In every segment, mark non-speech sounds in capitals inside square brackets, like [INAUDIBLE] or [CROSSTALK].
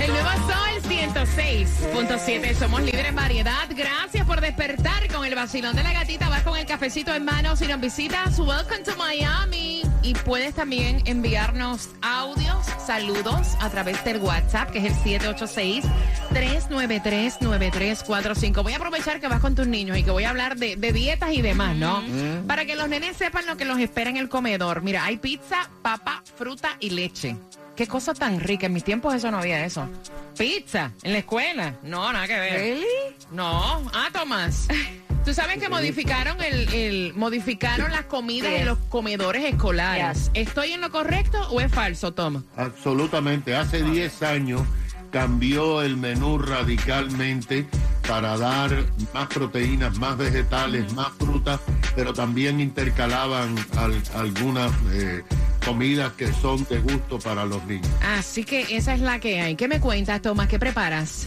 El nuevo Sol 106.7. Somos líderes en variedad. Gracias por despertar con el vacilón de la gatita. Vas con el cafecito en mano. Si nos visitas, welcome to Miami. Y puedes también enviarnos audios, saludos a través del WhatsApp, que es el 786-393-9345. Voy a aprovechar que vas con tus niños y que voy a hablar de, de dietas y demás, ¿no? Para que los nenes sepan lo que los espera en el comedor. Mira, hay pizza, papa, fruta y leche. Qué cosa tan rica. En mis tiempos eso no había eso. Pizza en la escuela. No, nada que ver. No. Ah, Tomás. Tú sabes que [LAUGHS] modificaron el, el- modificaron las comidas en los comedores escolares. ¿Estoy en lo correcto o es falso, Tom? Absolutamente. Hace 10 años cambió el menú radicalmente para dar más proteínas, más vegetales, más frutas, pero también intercalaban al- algunas eh, comidas que son de gusto para los niños. Así que esa es la que hay. ¿Qué me cuentas, Tomás? ¿Qué preparas?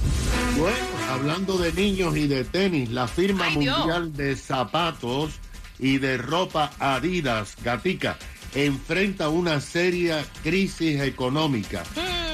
Bueno, hablando de niños y de tenis, la firma Ay, Dios. mundial de zapatos y de ropa Adidas, Gatica, enfrenta una seria crisis económica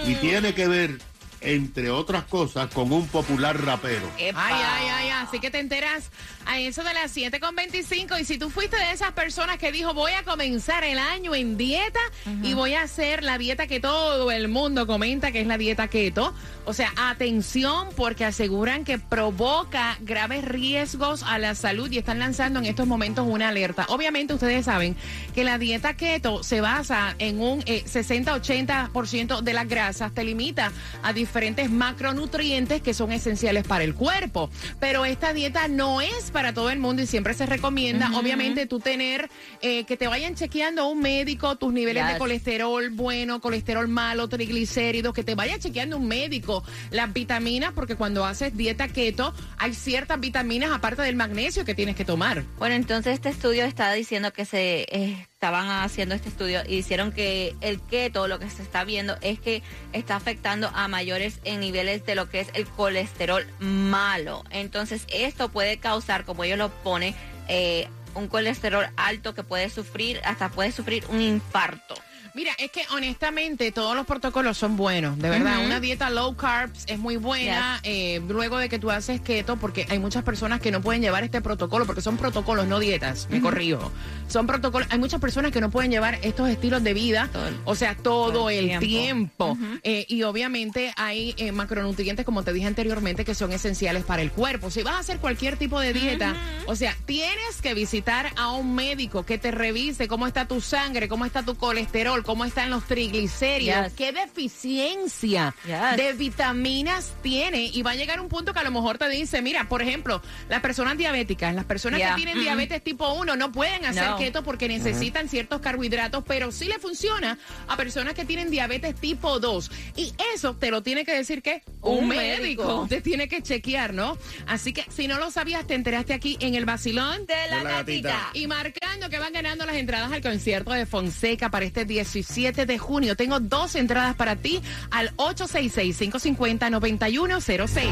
y tiene que ver, entre otras cosas, con un popular rapero. Ay, ay, ay, así que te enteras a eso de las 7.25 y si tú fuiste de esas personas que dijo voy a comenzar el año en dieta y voy a hacer la dieta que todo el mundo comenta que es la dieta keto, o sea, atención porque aseguran que provoca graves riesgos a la salud y están lanzando en estos momentos una alerta. Obviamente ustedes saben que la dieta keto se basa en un eh, 60-80% de las grasas, te limita a diferentes macronutrientes que son esenciales para el cuerpo. Pero esta dieta no es para todo el mundo y siempre se recomienda, obviamente, tú tener eh, que te vayan chequeando un médico tus niveles de colesterol bueno, colesterol malo, triglicéridos, que te vaya chequeando un médico las vitaminas, porque cuando haces dieta keto hay ciertas vitaminas aparte del magnesio que tienes que tomar. Bueno, entonces este estudio está diciendo que se eh, estaban haciendo este estudio y hicieron que el keto, lo que se está viendo es que está afectando a mayores en niveles de lo que es el colesterol malo. Entonces esto puede causar, como ellos lo ponen, eh, un colesterol alto que puede sufrir, hasta puede sufrir un infarto. Mira, es que honestamente todos los protocolos son buenos, de verdad. Una dieta low carbs es muy buena eh, luego de que tú haces keto, porque hay muchas personas que no pueden llevar este protocolo, porque son protocolos, no dietas, me corrijo. Son protocolos, hay muchas personas que no pueden llevar estos estilos de vida, el- o sea, todo, todo el tiempo. Eh, y obviamente hay eh, macronutrientes, como te dije anteriormente, que son esenciales para el cuerpo. Si vas a hacer cualquier tipo de dieta, o sea, tienes que visitar a un médico que te revise cómo está tu sangre, cómo está tu colesterol, cómo están los triglicéridos, Yes. qué deficiencia Yes. de vitaminas tiene. Y va a llegar un punto que a lo mejor te dice, mira, por ejemplo, las personas diabéticas, las personas Yeah. que tienen diabetes tipo 1 no pueden hacer No. keto porque necesitan ciertos carbohidratos, pero sí le funciona a personas que tienen diabetes tipo 2. Y eso te lo tiene que decir que un, Un médico. médico. te tiene que chequear, ¿no? Así que si no lo sabías, te enteraste aquí en el vacilón De la, gatita. y marcando que van ganando las entradas al concierto de Fonseca para este 17 de junio. Tengo dos entradas para ti al 866-550-9106.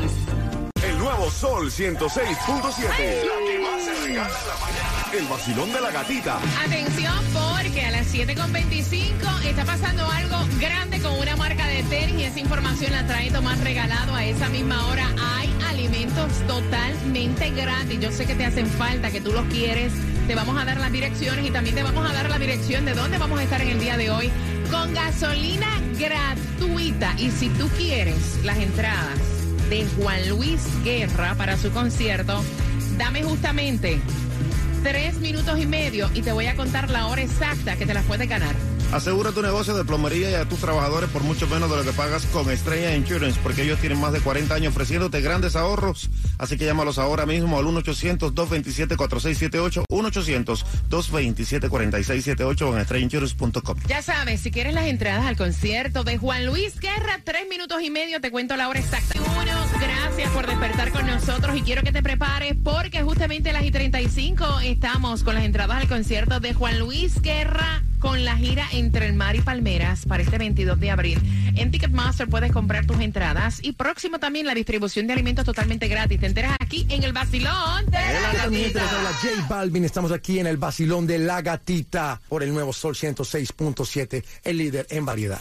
El nuevo Sol 106.7. La que más se regala en la mañana. El vacilón de la gatita. Atención porque a las 7.25 está pasando algo grande con una marca de tenis y esa información la trae Tomás regalado a esa misma hora. Hay alimentos totalmente gratis. Yo sé que te hacen falta, que tú los quieres. Te vamos a dar las direcciones y también te vamos a dar la dirección de dónde vamos a estar en el día de hoy con gasolina gratuita. Y si tú quieres las entradas de Juan Luis Guerra para su concierto, dame justamente tres minutos y medio y te voy a contar la hora exacta que te las puedes ganar. Asegura tu negocio de plomería y a tus trabajadores por mucho menos de lo que pagas con Estrella Insurance, porque ellos tienen más de 40 años ofreciéndote grandes ahorros. Así que llámalos ahora mismo al 1-800-227-4678, 1-800-227-4678 o en estrellainsurance.com. Ya sabes, si quieres las entradas al concierto de Juan Luis Guerra, tres minutos y medio, te cuento la hora exacta. Uno, gracias por despertar con nosotros y quiero que te prepares porque justamente a las y 35 estamos con las entradas al concierto de Juan Luis Guerra con la gira Entre el Mar y Palmeras para este 22 de abril. En Ticketmaster puedes comprar tus entradas y próximo también la distribución de alimentos totalmente gratis. Te enteras aquí en el Basilón de la te Gatita. habla J Balvin. Estamos aquí en el Basilón de la Gatita por el nuevo Sol 106.7, el líder en variedad.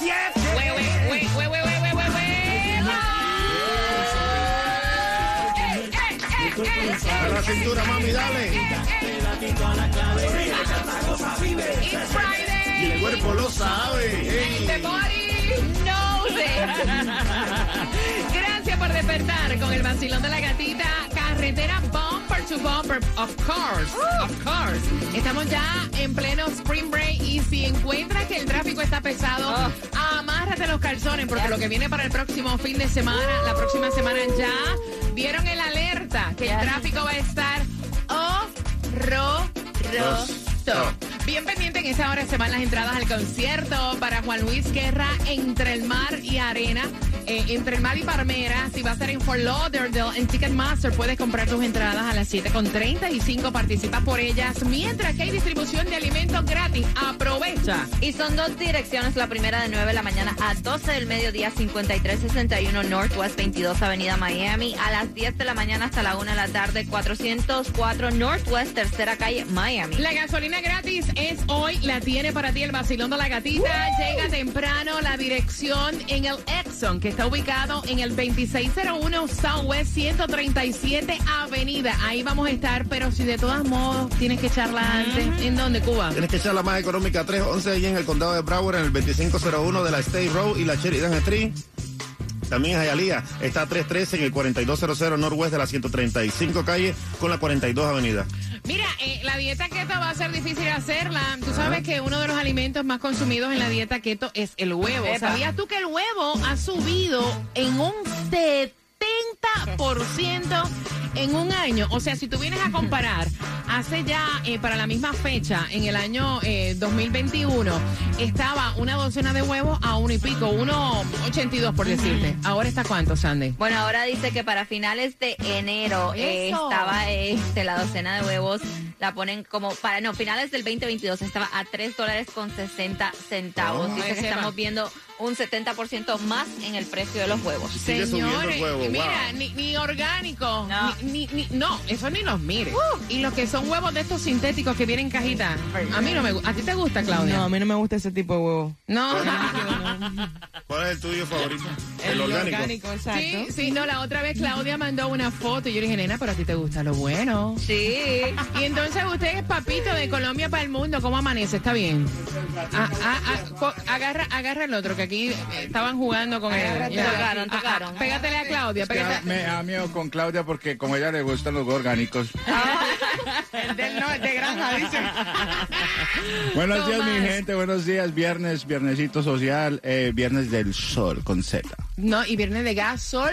Ey, A la cintura, mami, dale. Y el cuerpo lo sabe. Gracias por despertar con el vacilón de la gatita. Carretera bumper to bumper. Of course. Of course. Estamos ya en pleno spring break y si encuentras que el tráfico está pesado, amárrate los calzones porque lo que viene para el próximo fin de semana, la próxima semana ya dieron el alerta que el tráfico va a estar horroroso. Bien pendiente en esa hora se van las entradas al concierto para Juan Luis Guerra entre el mar y arena. Eh, entre el mar y si va a ser en Fort Lauderdale, en Ticketmaster puedes comprar tus entradas a las 7.35, participa por ellas, mientras que hay distribución de alimentos gratis. Y son dos direcciones, la primera de 9 de la mañana a 12 del mediodía, 5361 Northwest 22 Avenida Miami, a las 10 de la mañana hasta la 1 de la tarde, 404 Northwest Tercera Calle, Miami. La gasolina gratis es hoy, la tiene para ti el vacilón de la gatita. Llega temprano la dirección en el Exxon, que está ubicado en el 2601 Southwest 137 Avenida. Ahí vamos a estar, pero si de todos modos tienes que echarla antes. ¿En dónde, Cuba? Tienes que echar la más económica 311 allí en el condado de Broward, en el 2501 de la State Road y la Sheridan Street. También Hialeah está a 313 en el 4200 Northwest de la 135 calle con la 42 avenida. Mira, eh, la dieta keto va a ser difícil hacerla. Tú sabes que uno de los alimentos más consumidos en la dieta keto es el huevo. Epa. ¿Sabías tú que el huevo ha subido en un 70% en un año? O sea, si tú vienes a comparar, hace ya eh, para la misma fecha, en el año eh, 2021, estaba una docena de huevos a uno y pico, uno 82 por decirte. Ahora está cuánto, Sandy? Bueno, ahora dice que para finales de enero eh, estaba este, la docena de huevos, la ponen como, para no, finales del 2022 estaba a 3 dólares con 60 centavos. Oh. dice que estamos viendo un 70% más en el precio de los huevos. El huevo, mira, wow. ni, ni orgánico, No. Ni, ni- ni- no, eso ni los mire. Y los que son huevos de estos sintéticos que vienen en cajita, a mí no me gusta. ¿A ti te gusta, Claudia? No, a mí no me gusta ese tipo de huevo. No. [LAUGHS] ¿Cuál es el tuyo favorito? El, orgánico. exacto. Sí, sí, no, la otra vez Claudia mandó una foto y yo le dije, nena, pero a ti te gusta lo bueno. Sí. Y entonces usted es papito de Colombia para el mundo, ¿cómo amanece? ¿Está bien? Ah, ah, ah, agarra, agarra el otro, que aquí eh, estaban jugando con él. Tocaron, Ah, ah, tocaron. pégatele a Claudia, pégate. Me da miedo con Claudia porque como a ella le gustan los orgánicos. El [LAUGHS] del no, el de granja, dice. Buenos días, mi gente. Buenos días. Viernes, viernesito social, eh, viernes del sol con Z. No, y viernes de gas, sol.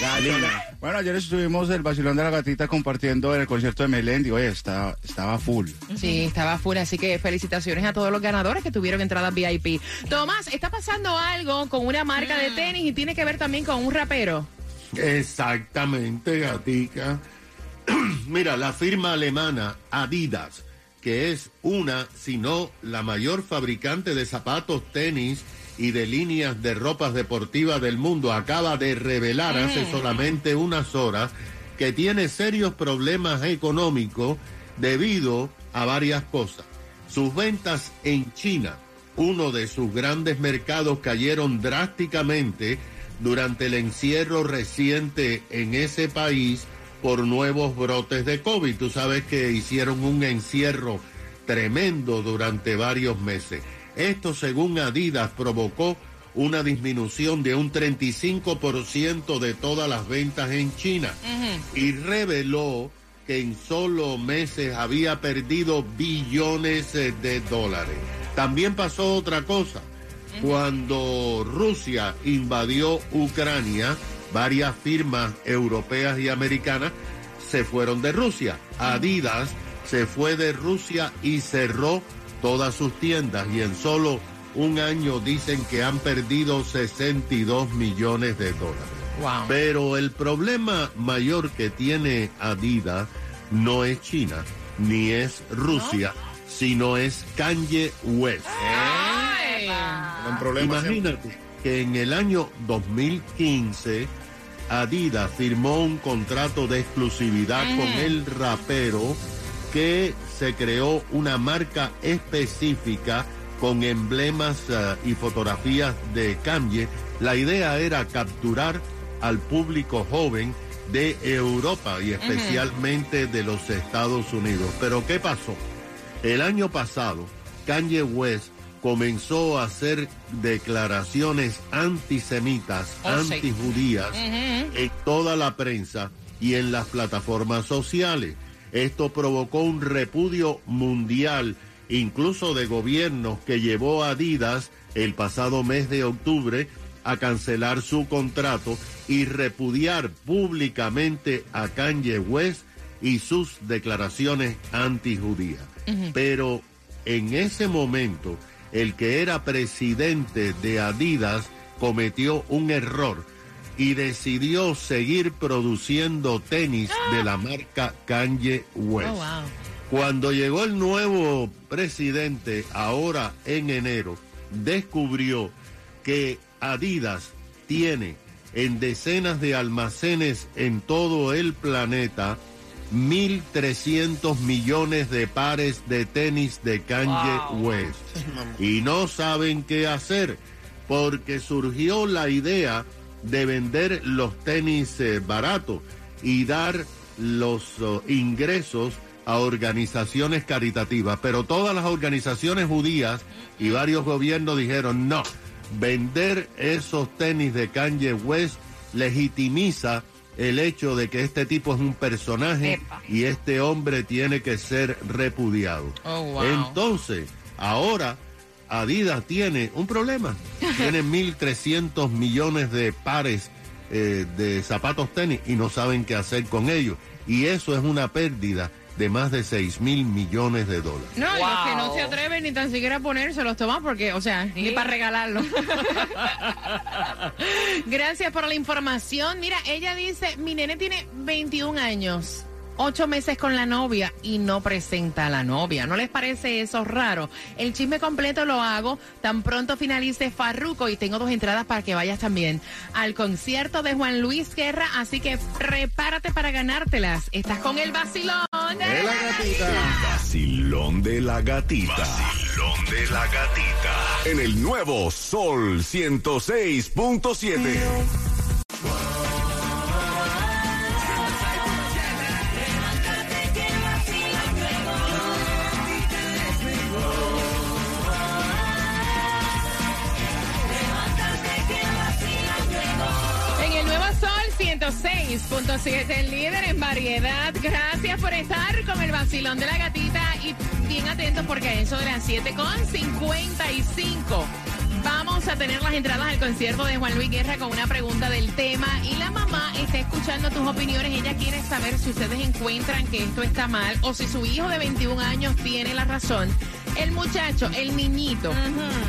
Galina. Bueno, ayer estuvimos el vacilón de la gatita compartiendo en el concierto de Melendi. Oye, está, estaba full. Sí, estaba full, así que felicitaciones a todos los ganadores que tuvieron entradas VIP. Tomás, está pasando algo con una marca de tenis y tiene que ver también con un rapero. Exactamente, gatica. [CLEARS THROAT] Mira, la firma alemana Adidas, que es una, si no la mayor fabricante de zapatos, tenis y de líneas de ropas deportivas del mundo, acaba de revelar hace solamente unas horas que tiene serios problemas económicos debido a varias cosas. Sus ventas en China, uno de sus grandes mercados, cayeron drásticamente durante el encierro reciente en ese país por nuevos brotes de COVID. Tú sabes que hicieron un encierro tremendo durante varios meses. Esto, según Adidas, provocó una disminución de un 35% de todas las ventas en China y reveló que en solo meses había perdido billones eh, de dólares. También pasó otra cosa. Cuando Rusia invadió Ucrania, varias firmas europeas y americanas se fueron de Rusia. Adidas se fue de Rusia y cerró todas sus tiendas y en solo un año dicen que han perdido 62 millones de dólares. Wow. Pero el problema mayor que tiene Adidas no es China ni es Rusia, sino es Kanye West. Ay. Un problema siempre. Imagínate que en el año 2015 Adidas firmó un contrato de exclusividad con el rapero que se creó una marca específica con emblemas eh, y fotografías de Kanye. La idea era capturar al público joven de Europa y especialmente de los Estados Unidos. Pero ¿qué pasó? El año pasado, Kanye West comenzó a hacer declaraciones antisemitas, Oh, sí. antijudías en toda la prensa y en las plataformas sociales. Esto provocó un repudio mundial, incluso de gobiernos, que llevó a Adidas el pasado mes de octubre a cancelar su contrato y repudiar públicamente a Kanye West y sus declaraciones antijudías. Pero en ese momento, el que era presidente de Adidas cometió un error y decidió seguir produciendo tenis de la marca Kanye West. Oh, wow. Cuando llegó el nuevo presidente, ahora en enero, descubrió que Adidas tiene en decenas de almacenes en todo el planeta 1.300 millones de pares de tenis de Kanye West. Y no saben qué hacer porque surgió la idea de vender los tenis eh, baratos y dar los oh, ingresos a organizaciones caritativas. Pero todas las organizaciones judías y varios gobiernos dijeron no, vender esos tenis de Kanye West legitimiza el hecho de que este tipo es un personaje Epa. y este hombre tiene que ser repudiado. Oh, wow. Entonces, ahora Adidas tiene un problema. Tiene [LAUGHS] 1.300 millones de pares eh, de zapatos tenis y no saben qué hacer con ellos. Y eso es una pérdida de más de 6 mil millones de dólares. No, y los que no Wow. se atreven ni tan siquiera a ponérselos toman porque, o sea, ni para regalarlo. [LAUGHS] Gracias por la información. Mira, ella dice, mi nene tiene 21 años. Ocho meses con la novia y no presenta a la novia. ¿No les parece eso raro? El chisme completo lo hago tan pronto finalice Farruco y tengo dos entradas para que vayas también al concierto de Juan Luis Guerra. Así que prepárate para ganártelas. Estás con el vacilón. De la gatita. Vacilón de la gatita. Vacilón de la gatita. En el nuevo Sol 106.7. 106.7, el líder en variedad. Gracias por estar con el vacilón de la gatita y bien atentos porque a eso de las 7.55 vamos a tener las entradas al concierto de Juan Luis Guerra con una pregunta del tema y la mamá está escuchando tus opiniones. Ella quiere saber si ustedes encuentran que esto está mal o si su hijo de 21 años tiene la razón. El muchacho, el niñito,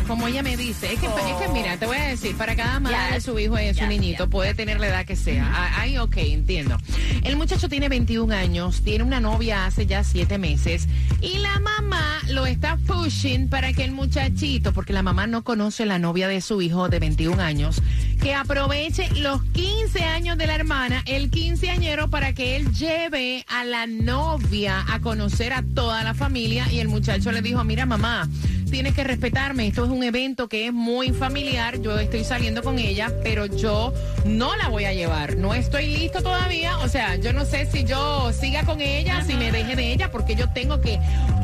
como ella me dice, es que, es que mira, te voy a decir, para cada madre Ya. su hijo es su Ya, niñito, puede tener la edad que sea. Ah, Ahí, ok, entiendo. El muchacho tiene 21 años, tiene una novia hace ya 7 meses y la mamá lo está pushing para que el muchachito, porque la mamá no conoce la novia de su hijo de 21 años, que aproveche los 15 años de la hermana, el quinceañero, para que él lleve a la novia a conocer a toda la familia. Y el muchacho le dijo, mira mamá, tienes que respetarme. Esto es un evento que es muy familiar. Yo estoy saliendo con ella, pero yo no la voy a llevar. No estoy listo todavía. O sea, yo no sé si yo siga con ella, si me deje de ella, porque yo tengo que.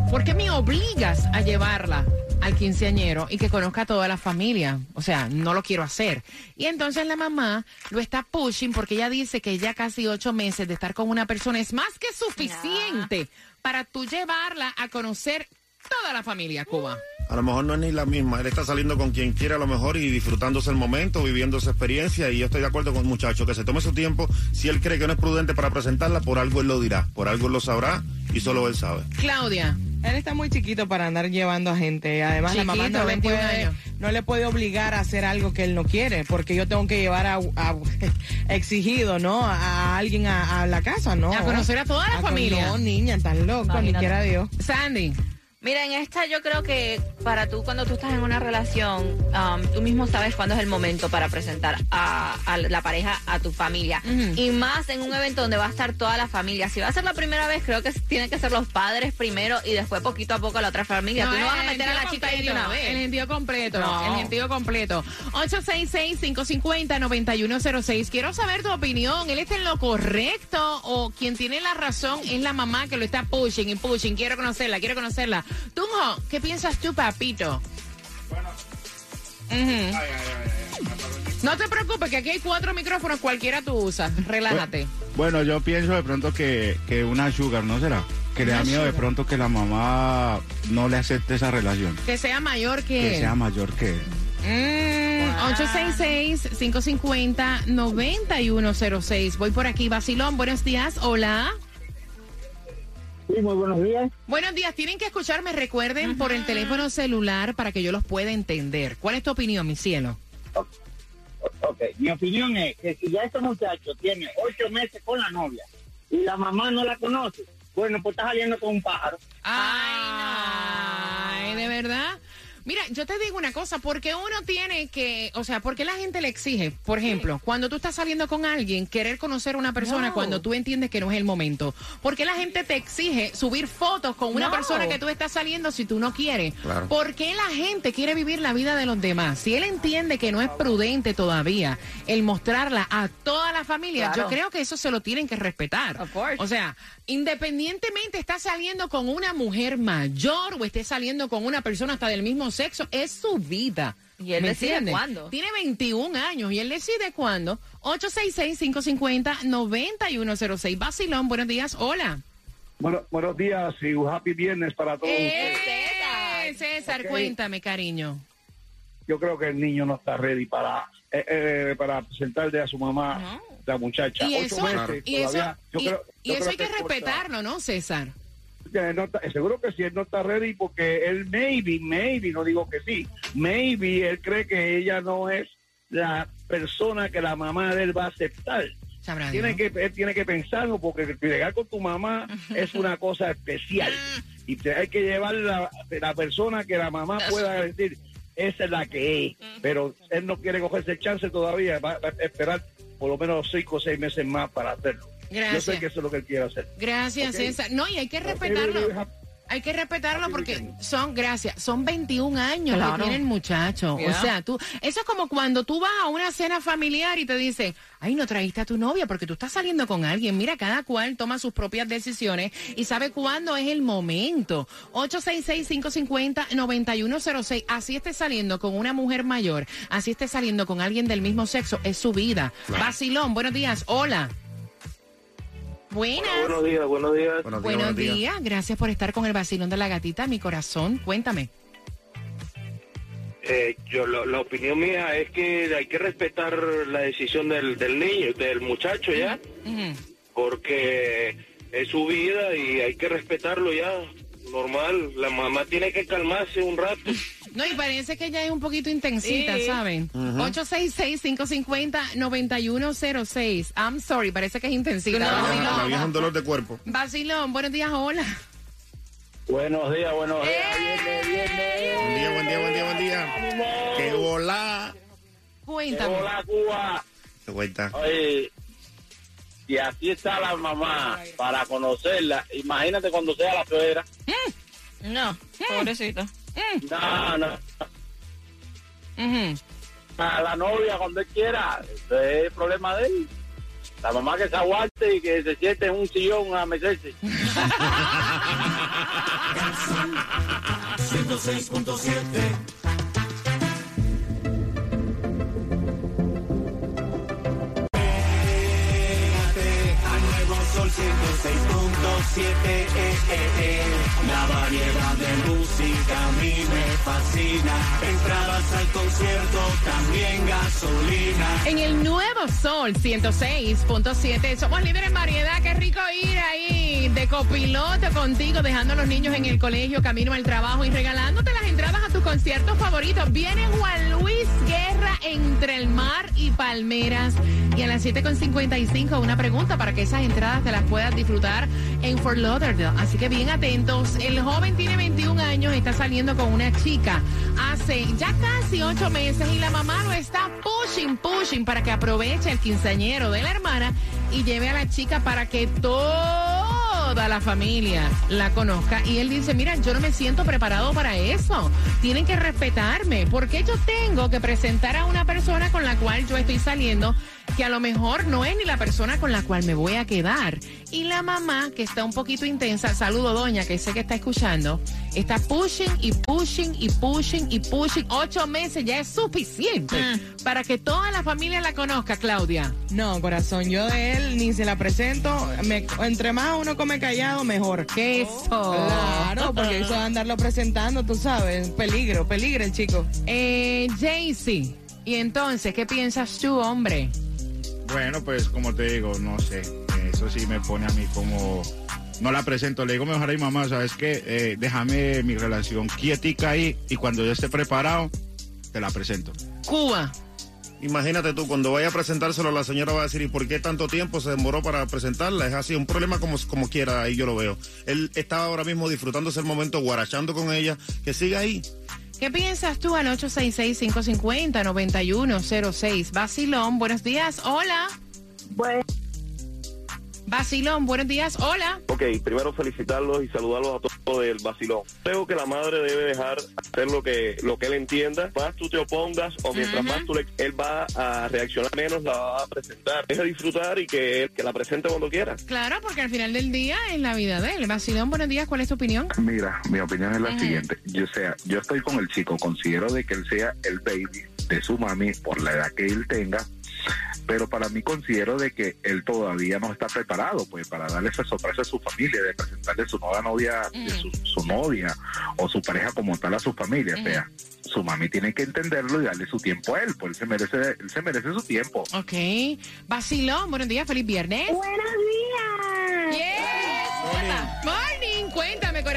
¿Por qué me obligas a llevarla? al quinceañero y que conozca a toda la familia. O sea, no lo quiero hacer. Y entonces la mamá lo está pushing porque ella dice que ya casi ocho meses de estar con una persona es más que suficiente para tú llevarla a conocer toda la familia Cuba. A lo mejor no es ni la misma. Él está saliendo con quien quiere a lo mejor y disfrutándose el momento, viviendo esa experiencia. Y yo estoy de acuerdo con el muchacho que se tome su tiempo. Si él cree que no es prudente para presentarla, por algo él lo dirá. Por algo él lo sabrá y solo él sabe. Claudia. Él está muy chiquito para andar llevando a gente. Además, la mamá Chiquito, no le, 21 puede, años. no le puede obligar a hacer algo que él no quiere, porque yo tengo que llevar a, a- [LAUGHS] exigido, ¿no? A, alguien a, a la casa, ¿no? A conocer a toda la A con- familia. No, niña, tan loco, ni quiera Dios. Sandy. Mira, en esta yo creo que para tú, cuando tú estás en una relación, um, tú mismo sabes cuándo es el momento para presentar a, a la pareja a tu familia. Y más en un evento donde va a estar toda la familia. Si va a ser la primera vez, creo que tienen que ser los padres primero y después poquito a poco la otra familia. tú no vas a meter a la gentío chica ahí de una completo, El vez. gentío completo. No. El gentío completo. 866-550-9106. Quiero saber tu opinión. ¿Él está en lo correcto o quien tiene la razón es la mamá que lo está pushing y pushing? Quiero conocerla, quiero conocerla. Tunjo, ¿qué piensas tú, papito? Ujú. No te preocupes, que aquí hay cuatro micrófonos, cualquiera tú usas. Relájate. Bueno, yo pienso de pronto que, que una sugar, ¿no será? Que le da miedo de pronto que la mamá no le acepte esa relación. Que sea mayor que, Que él. sea mayor que él. Mm, 866-550-9106. Voy por aquí, Basilón. Buenos días. Hola. Sí, muy buenos días. Buenos días. Tienen que escucharme. Recuerden por el teléfono celular para que yo los pueda entender. ¿Cuál es tu opinión, mi cielo? Ok, mi opinión es que si ya este muchacho tiene ocho meses con la novia y la mamá no la conoce, bueno, pues está saliendo con un pájaro. Ay, ¿de verdad? Mira, yo te digo una cosa, porque uno tiene que, o sea, porque la gente le exige, por ejemplo, cuando tú estás saliendo con alguien, querer conocer a una persona No. cuando tú entiendes que no es el momento. Porque la gente te exige subir fotos con una No. persona que tú estás saliendo si tú no quieres. Claro. ¿Por qué la gente quiere vivir la vida de los demás? Si él entiende que no es prudente todavía el mostrarla a toda la familia, Claro. yo creo que eso se lo tienen que respetar. Of course. O sea, independientemente está saliendo con una mujer mayor o esté saliendo con una persona hasta del mismo sexo, es su vida. Y él ¿Me decide entiendes? cuándo. Tiene 21 años y él decide cuándo. 866-550-9106. Basilón, buenos días. Hola. Bueno, buenos días y un happy viernes para todos Eh, ustedes. César, cuéntame, cariño. Yo creo que el niño no está ready para eh, eh, para presentarle a su mamá la muchacha. Y Ocho eso, meses, y eso, todavía, yo y, creo- y yo eso creo hay que respetarlo, ¿no, César? No está- seguro que sí, él no está ready porque él maybe, maybe, no digo que sí, maybe él cree que ella no es la persona que la mamá de él va a aceptar. Sabrá Tiene Dios. que, él tiene que pensarlo porque llegar con tu mamá es una cosa especial [LAUGHS] y te hay que llevar la, la persona que la mamá pueda decir esa es la que es, pero él no quiere cogerse el chance todavía, va, va a esperar por lo menos cinco o seis meses más para hacerlo. Yo Gracias. sé que eso es lo que él quiere hacer. Gracias. César. No, y hay que respetarlo. Hay que respetarlo porque son, gracias, son 21 años Claro. que tiene el muchacho. Yeah. O sea, tú, eso es como cuando tú vas a una cena familiar y te dicen, ay, no trajiste a tu novia porque tú estás saliendo con alguien. Mira, cada cual toma sus propias decisiones y sabe cuándo es el momento. 866-550-9106. Así esté saliendo con una mujer mayor, así esté saliendo con alguien del mismo sexo, es su vida. Basilón, buenos días. Hola. Buenas. Buenos días, buenos días. Buenos días, Buenos días, gracias por estar con el vacilón de la gatita, mi corazón. Cuéntame. Eh, yo lo- la opinión mía es que hay que respetar la decisión del, del niño, del muchacho ya, porque es su vida y hay que respetarlo ya, normal. La mamá tiene que calmarse un rato. No, y parece que ella es un poquito intensita, Sí. ¿saben? 866-550-9106. I'm sorry, parece que es intensita. La vieja es un dolor de cuerpo. Vacilón, buenos días, hola. Buenos días, buenos días. Viernes, viernes. Buen día, buen día, buen día, buen día. ¡Qué volá! Cuéntame. Hola, Cuba. Qué vuelta. Oye, y así está la mamá para conocerla. Imagínate cuando sea la suegra. No, pobrecito. No, no. Ujú. A la novia cuando él quiera. Ese es el problema de él. La mamá que se aguante y que se siente en un sillón a meterse. [LAUGHS] 106.7 106.7 eh, eh, eh. La variedad de música a mí me fascina Entradas al concierto, también gasolina En el nuevo Sol 106.7 somos líderes en variedad. Qué rico ir ahí de copiloto contigo, dejando a los niños en el colegio, camino al trabajo y regalándote las entradas a tus conciertos favoritos. Viene Juan Luis Guerra entre el mar y Palmeras. Y a las 7.55 una pregunta para que esas entradas te las puedas disfrutar en Fort Lauderdale. Así que bien atentos. El joven tiene 21 años, está saliendo con una chica hace ya casi 8 meses y la mamá lo está pushing, pushing para que aproveche el quinceañero de la hermana y lleve a la chica para que toda la familia la conozca. Y él dice, mira, yo no me siento preparado para eso. Tienen que respetarme. porque yo tengo que presentar a una persona con la cual yo estoy saliendo que a lo mejor no es ni la persona con la cual me voy a quedar? Y la mamá, que está un poquito intensa, saludo doña, que sé que está escuchando, está pushing y pushing y pushing y pushing. Ocho meses ya es suficiente para que toda la familia la conozca, Claudia. No, corazón, yo de él ni se la presento. Me- entre más uno come callado, mejor. ¿Qué eso? Claro, porque eso de andarlo presentando, tú sabes, peligro, peligro el chico. Eh, Jaycee, y entonces, ¿qué piensas tú, hombre? Bueno, pues como te digo, no sé. Eso sí me pone a mí como. No la presento. Le digo mejor a mi mamá, ¿sabes qué? Eh, déjame mi relación quietica ahí y cuando yo esté preparado, te la presento. Cuba. Imagínate tú, cuando vaya a presentárselo, la señora va a decir, ¿y por qué tanto tiempo se demoró para presentarla? Es así, un problema como, como quiera, ahí yo lo veo. Él está ahora mismo disfrutándose el momento, guarachando con ella, que siga ahí. ¿Qué piensas tú al 866-550-9106? Basilón, buenos días. Hola. Basilón, buenos días. Hola. Ok, primero felicitarlos y saludarlos a todos del vacilón. Creo que la madre debe dejar hacer lo que lo que él entienda. Más tú te opongas o mientras más tú le, él va a reaccionar menos, la va a presentar. Deja disfrutar y que, él- que la presente cuando quiera. Claro, porque al final del día es la vida de él. Basilón, buenos días. ¿Cuál es tu opinión? Mira, mi opinión es la siguiente. Yo sea, yo estoy con el chico, considero de que él sea el baby de su mami por la edad que él tenga, pero para mí considero de que él todavía no está preparado, pues, para darle esa sorpresa a su familia, de presentarle su nueva novia, de su, su novia o su pareja como tal a su familia, o sea, su mami tiene que entenderlo y darle su tiempo a él, pues él se merece, él se merece su tiempo. Ok. Basilón, buenos días. Feliz viernes. Buenos días.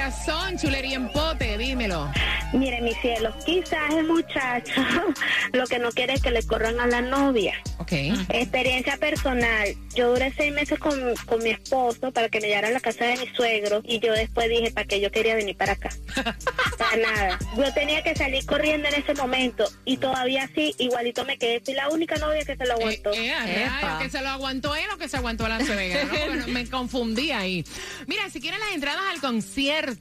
Corazón. Chulería en pote. Dímelo. Mire, mi cielo, quizás el muchacho [LAUGHS] lo que no quiere es que le corran a la novia. Ok. Experiencia personal. Yo duré seis meses con, con mi esposo para que me llevara a la casa de mi suegro y yo después dije para que yo quería venir para acá. [LAUGHS] para nada. Yo tenía que salir corriendo en ese momento y todavía así, igualito me quedé. Fui la única novia que se lo aguantó. Eh, rayos, que se lo aguantó él o que se aguantó a la ¿no? [LAUGHS] Bueno, me confundí ahí. Mira, si quieres las entradas al concierto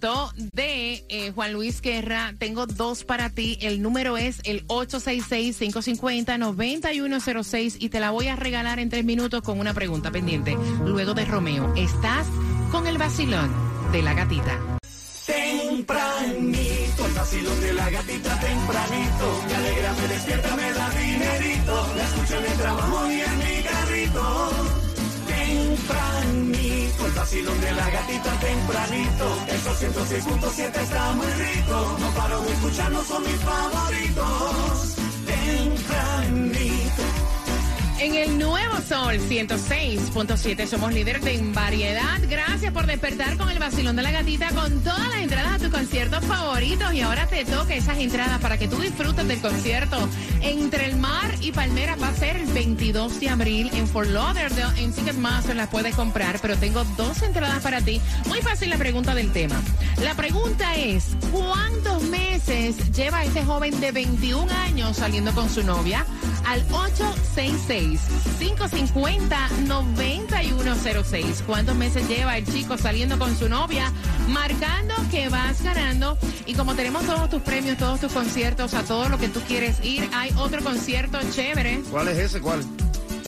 de eh, Juan Luis Guerra, tengo dos para ti. El número es el 866-550-9106 y te la voy a regalar en tres minutos con una pregunta pendiente. Luego de Romeo, ¿estás con el vacilón de la gatita? Tempranito, el vacilón de la gatita tempranito. Me alegra, me despierta, me da dinerito. La escucho en el trabajo y en mi carrito. Tempranito, el vacilón de la gatita tempranito. Esos 106.7 está muy rico. No paro de escucharlos, son mis favoritos. Tempranito. En el nuevo Sol 106.7 somos líderes en variedad. Gracias por despertar con el vacilón de la gatita con todas las entradas a tus conciertos favoritos. Y ahora te toca esas entradas para que tú disfrutes del concierto Entre el Mar y Palmeras. Va a ser el 22 de abril en Fort Lauderdale. En Ticketmaster las puedes comprar, pero tengo dos entradas para ti. Muy fácil la pregunta del tema. La pregunta es, ¿cuántos meses lleva este joven de 21 años saliendo con su novia? Al 866-550-9106. ¿Cuántos meses lleva el chico saliendo con su novia? marcando que vas ganando. Y como tenemos todos tus premios, todos tus conciertos, a todo lo que tú quieres ir, hay otro concierto chévere. ¿Cuál es ese? ¿Cuál?